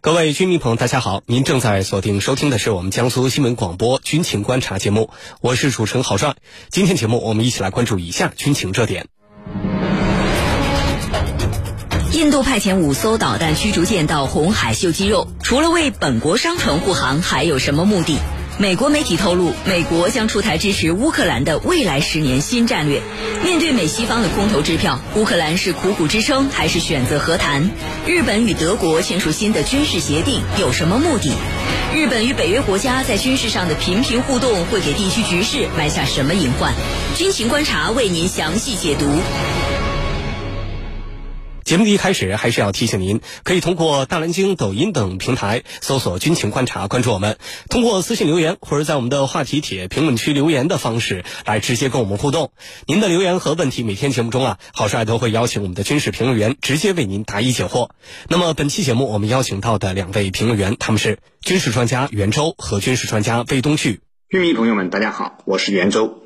各位军迷朋友，大家好！您正在锁定收听的是我们江苏新闻广播军情观察节目，我是主持人郝帅。今天节目我们一起来关注以下军情热点：印度派遣五艘导弹驱逐舰到红海秀肌肉，除了为本国商船护航，还有什么目的？美国媒体透露，美国将出台支持乌克兰的未来十年新战略。面对美西方的空头支票，乌克兰是苦苦支撑还是选择和谈？日本与德国签署新的军事协定有什么目的？日本与北约国家在军事上的频频互动会给地区局势埋下什么隐患？军情观察为您详细解读。节目的一开始，还是要提醒您，可以通过大蓝鲸、抖音等平台搜索“军情观察”，关注我们。通过私信留言或者在我们的话题帖评论区留言的方式来直接跟我们互动。您的留言和问题，每天节目中啊，郝帅都会邀请我们的军事评论员直接为您答疑解惑。那么本期节目我们邀请到的两位评论员，他们是军事专家袁周和军事专家魏东旭。军迷朋友们，大家好，我是袁周。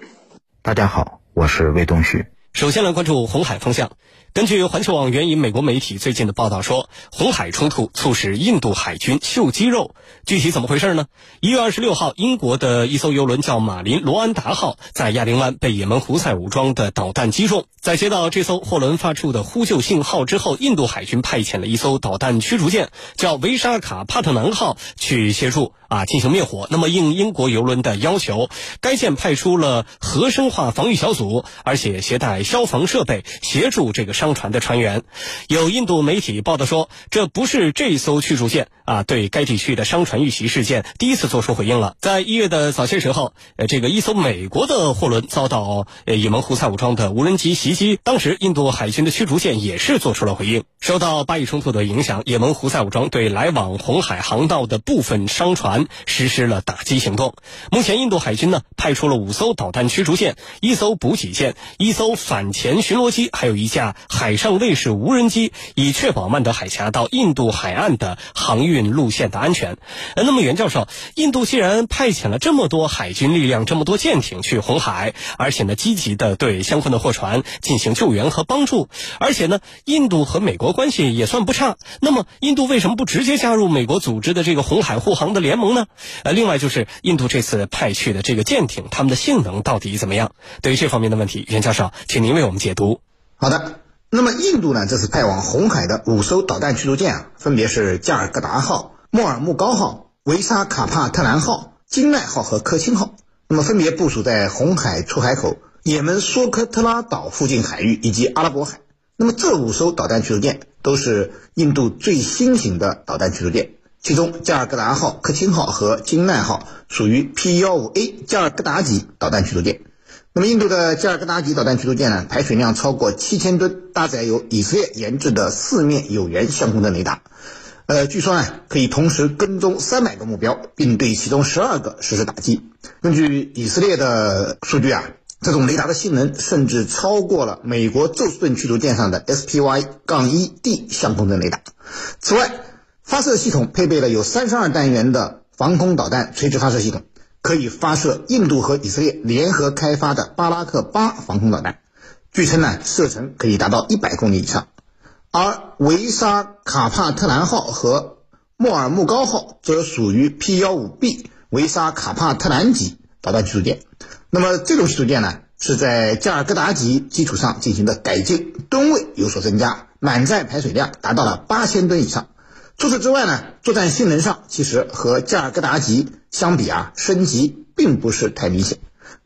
大家好，我是魏东旭。首先来关注红海方向。根据环球网援引美国媒体最近的报道说，红海冲突促使印度海军秀肌肉，具体怎么回事呢？一月二十六号，英国的一艘油轮叫马林罗安达号，在亚丁湾被也门胡塞武装的导弹击中。在接到这艘货轮发出的呼救信号之后，印度海军派遣了一艘导弹驱逐舰，叫维沙卡帕特南号，去协助啊进行灭火。那么应英国油轮的要求，该舰派出了核生化防御小组，而且携带消防设备协助这个。商船的船员，有印度媒体报道说，这不是这艘驱逐舰啊对该地区的商船遇袭事件第一次做出回应了。在一月的早些时候，呃，这个一艘美国的货轮遭到呃也门胡塞武装的无人机袭击，当时印度海军的驱逐舰也是做出了回应。受到巴以冲突的影响，也门胡塞武装对来往红海航道的部分商船实施了打击行动。目前，印度海军呢派出了五艘导弹驱逐舰、一艘补给舰、一艘反潜巡逻机，还有一架。海上卫士无人机，以确保曼德海峡到印度海岸的航运路线的安全。呃，那么袁教授，印度既然派遣了这么多海军力量、这么多舰艇去红海，而且呢积极的对相关的货船进行救援和帮助，而且呢印度和美国关系也算不差，那么印度为什么不直接加入美国组织的这个红海护航的联盟呢？呃，另外就是印度这次派去的这个舰艇，他们的性能到底怎么样？对于这方面的问题，袁教授，请您为我们解读。好的。那么，印度呢？这次派往红海的五艘导弹驱逐舰啊，分别是加尔各答号、莫尔木高号、维沙卡帕特兰号、金奈号和科钦号。那么，分别部署在红海出海口、也门索科特拉岛附近海域以及阿拉伯海。那么，这五艘导弹驱逐舰都是印度最新型的导弹驱逐舰，其中加尔各答号、科钦号和金奈号属于 P-15A 加尔各答级导弹驱逐舰。那么，印度的加尔各答级导弹驱逐舰呢，排水量超过七千吨，搭载有以色列研制的四面有源相控阵雷达。呃，据说呢，可以同时跟踪三百个目标，并对其中十二个实施打击。根据以色列的数据啊，这种雷达的性能甚至超过了美国宙斯盾驱逐舰上的 SPY-1D 相控阵雷达。此外，发射系统配备了有三十二单元的防空导弹垂直发射系统。可以发射印度和以色列联合开发的巴拉克八防空导弹，据称呢射程可以达到一百公里以上。而维沙卡帕特兰号和莫尔木高号则属于 P 幺五 B 维沙卡帕特兰级导弹驱逐舰。那么这种驱逐舰呢是在加尔各答级基础上进行的改进，吨位有所增加，满载排水量达到了八千吨以上。除此之外呢，作战性能上其实和加尔各答级相比啊，升级并不是太明显。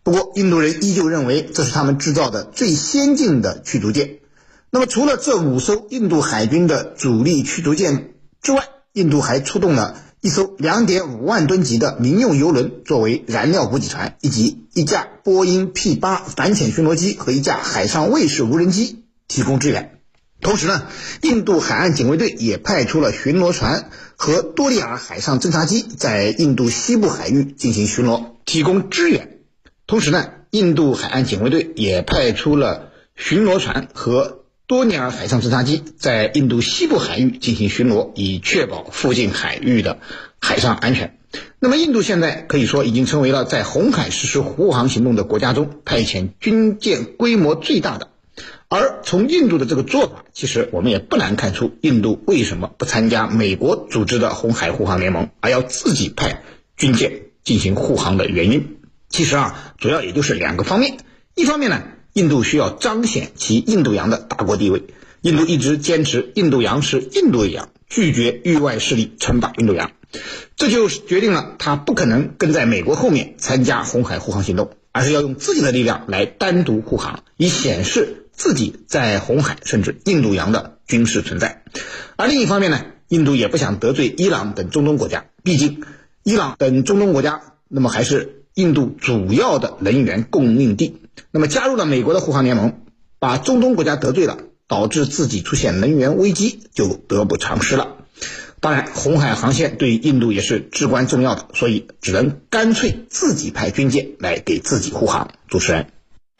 不过，印度人依旧认为这是他们制造的最先进的驱逐舰。那么，除了这五艘印度海军的主力驱逐舰之外，印度还出动了一艘2.5万吨级的民用油轮作为燃料补给船，以及一架波音 P-8 反潜巡逻机和一架海上卫士无人机提供支援。同时呢，印度海岸警卫队也派出了巡逻船和多利尔海上侦察机在印度西部海域进行巡逻，提供支援。同时呢，印度海岸警卫队也派出了巡逻船和多尼尔海上侦察机在印度西部海域进行巡逻，以确保附近海域的海上安全。那么，印度现在可以说已经成为了在红海实施护航行动的国家中派遣军舰规模最大的。而从印度的这个做法，其实我们也不难看出，印度为什么不参加美国组织的红海护航联盟，而要自己派军舰进行护航的原因。其实啊，主要也就是两个方面。一方面呢，印度需要彰显其印度洋的大国地位。印度一直坚持印度洋是印度洋，拒绝域外势力称霸印度洋，这就决定了他不可能跟在美国后面参加红海护航行动，而是要用自己的力量来单独护航，以显示自己在红海甚至印度洋的军事存在。而另一方面呢，印度也不想得罪伊朗等中东国家，毕竟伊朗等中东国家那么还是印度主要的能源供应地。那么加入了美国的护航联盟，把中东国家得罪了。导致自己出现能源危机，就得不偿失了。当然，红海航线对印度也是至关重要的，所以只能干脆自己派军舰来给自己护航。主持人。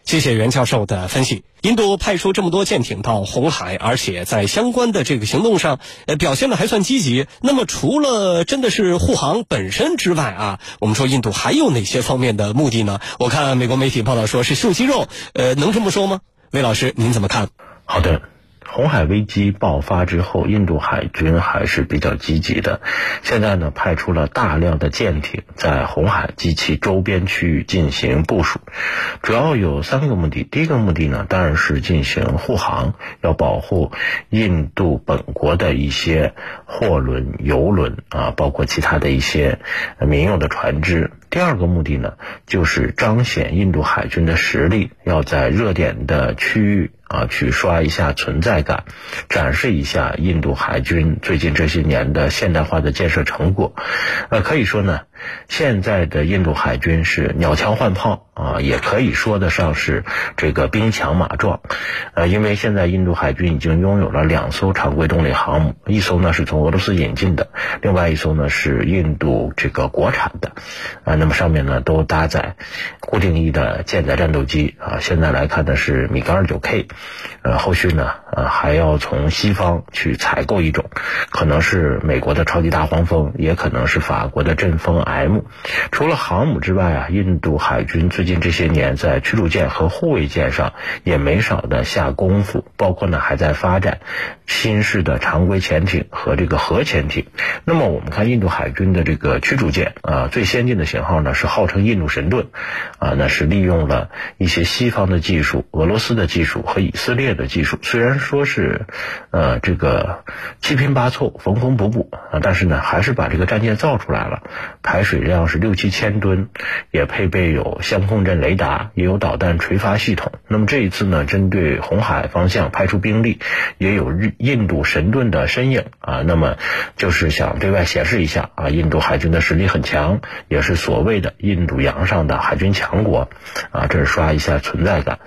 谢谢袁教授的分析。印度派出这么多舰艇到红海，而且在相关的这个行动上，呃，表现的还算积极。那么，除了真的是护航本身之外啊，我们说印度还有哪些方面的目的呢？我看美国媒体报道说是秀肌肉，呃，能这么说吗？魏老师，您怎么看？好的。红海危机爆发之后，印度海军还是比较积极的。现在呢，派出了大量的舰艇在红海及其周边区域进行部署，主要有三个目的。第一个目的呢，当然是进行护航，要保护印度本国的一些货轮、油轮啊，包括其他的一些民用的船只。第二个目的呢，就是彰显印度海军的实力，要在热点的区域。啊，去刷一下存在感，展示一下印度海军最近这些年的现代化的建设成果。呃，可以说呢。现在的印度海军是鸟枪换炮啊，也可以说得上是这个兵强马壮，呃，因为现在印度海军已经拥有了两艘常规动力航母，一艘呢是从俄罗斯引进的，另外一艘呢是印度这个国产的，啊，那那么上面呢都搭载固定翼的舰载战斗机啊，现在来看呢是米格二九 K，呃，后续呢呃还要从西方去采购一种，可能是美国的超级大黄蜂，也可能是法国的阵风。M，除了航母之外啊，印度海军最近这些年在驱逐舰和护卫舰上也没少的下功夫，包括呢还在发展新式的常规潜艇和这个核潜艇。那么我们看印度海军的这个驱逐舰啊，最先进的型号号呢是号称印度神盾，啊，那是利用了一些西方的技术、俄罗斯的技术和以色列的技术，虽然说是呃这个七拼八凑、缝缝补补啊，但是呢还是把这个战舰造出来了。排水量是六七千吨，也配备有相控阵雷达，也有导弹垂发系统。那么这一次呢，针对红海方向派出兵力，也有日印度神盾的身影啊。那么就是想对外显示一下啊，印度海军的实力很强，也是所所谓的印度洋上的海军强国啊。这是刷一下存在感。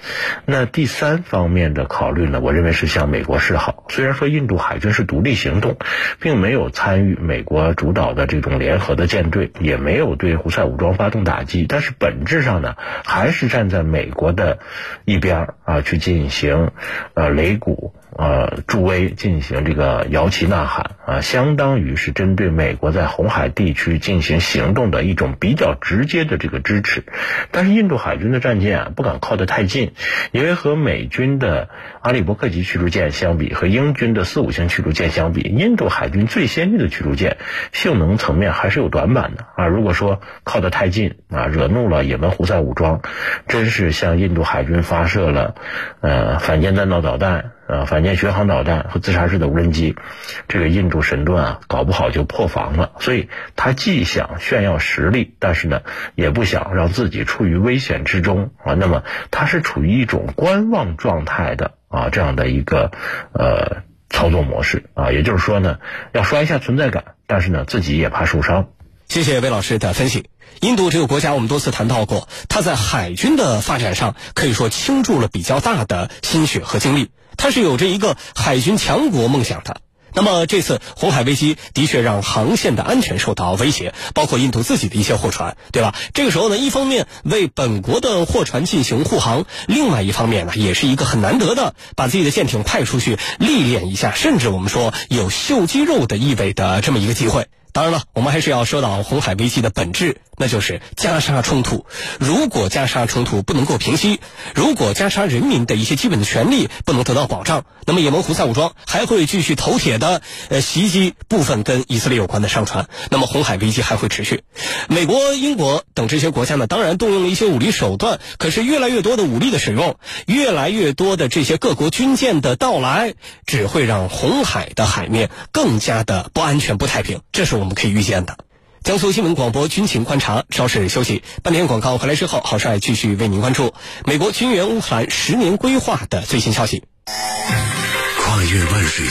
那第三方面的考虑呢，我认为是向美国示好。虽然说印度海军是独立行动，并没有参与美国主导的这种联合的舰队。也没有对胡塞武装发动打击，但是本质上呢，还是站在美国的一边啊，去进行呃擂鼓。呃，助威进行这个摇旗呐喊啊，相当于是针对美国在红海地区进行行动的一种比较直接的这个支持。但是印度海军的战舰啊，不敢靠得太近，因为和美军的阿利伯克级驱逐舰相比，和英军的四五型驱逐舰相比，印度海军最先进的驱逐舰性能层面还是有短板的啊。如果说靠得太近啊，惹怒了也门胡塞武装，真是向印度海军发射了呃反舰弹道导弹。呃，反舰巡航导弹和自杀式的无人机，这个印度神盾啊，搞不好就破防了。所以，他既想炫耀实力，但是呢，也不想让自己处于危险之中啊。那么，他是处于一种观望状态的啊，这样的一个呃操作模式啊。也就是说呢，要刷一下存在感，但是呢，自己也怕受伤。谢谢魏老师的分析。印度这个国家，我们多次谈到过，它在海军的发展上可以说倾注了比较大的心血和精力。它是有着一个海军强国梦想的。那么这次红海危机的确让航线的安全受到威胁，包括印度自己的一些货船，对吧？这个时候呢，一方面为本国的货船进行护航，另外一方面呢，也是一个很难得的把自己的舰艇派出去历练一下，甚至我们说有秀肌肉的意味的这么一个机会。当然了，我们还是要说到红海危机的本质，那就是加沙冲突。如果加沙冲突不能够平息，如果加沙人民的一些基本的权利不能得到保障，那么也门胡塞武装还会继续头铁的呃袭击部分跟以色列有关的商船，那么红海危机还会持续。美国、英国等这些国家呢，当然动用了一些武力手段，可是越来越多的武力的使用，越来越多的这些各国军舰的到来，只会让红海的海面更加的不安全、不太平。这是。我们可以预见的，江苏新闻广播军情观察，稍事休息，半年广告回来之后，郝帅继续为您关注美国军援乌克兰十年规划的最新消息。跨越万水。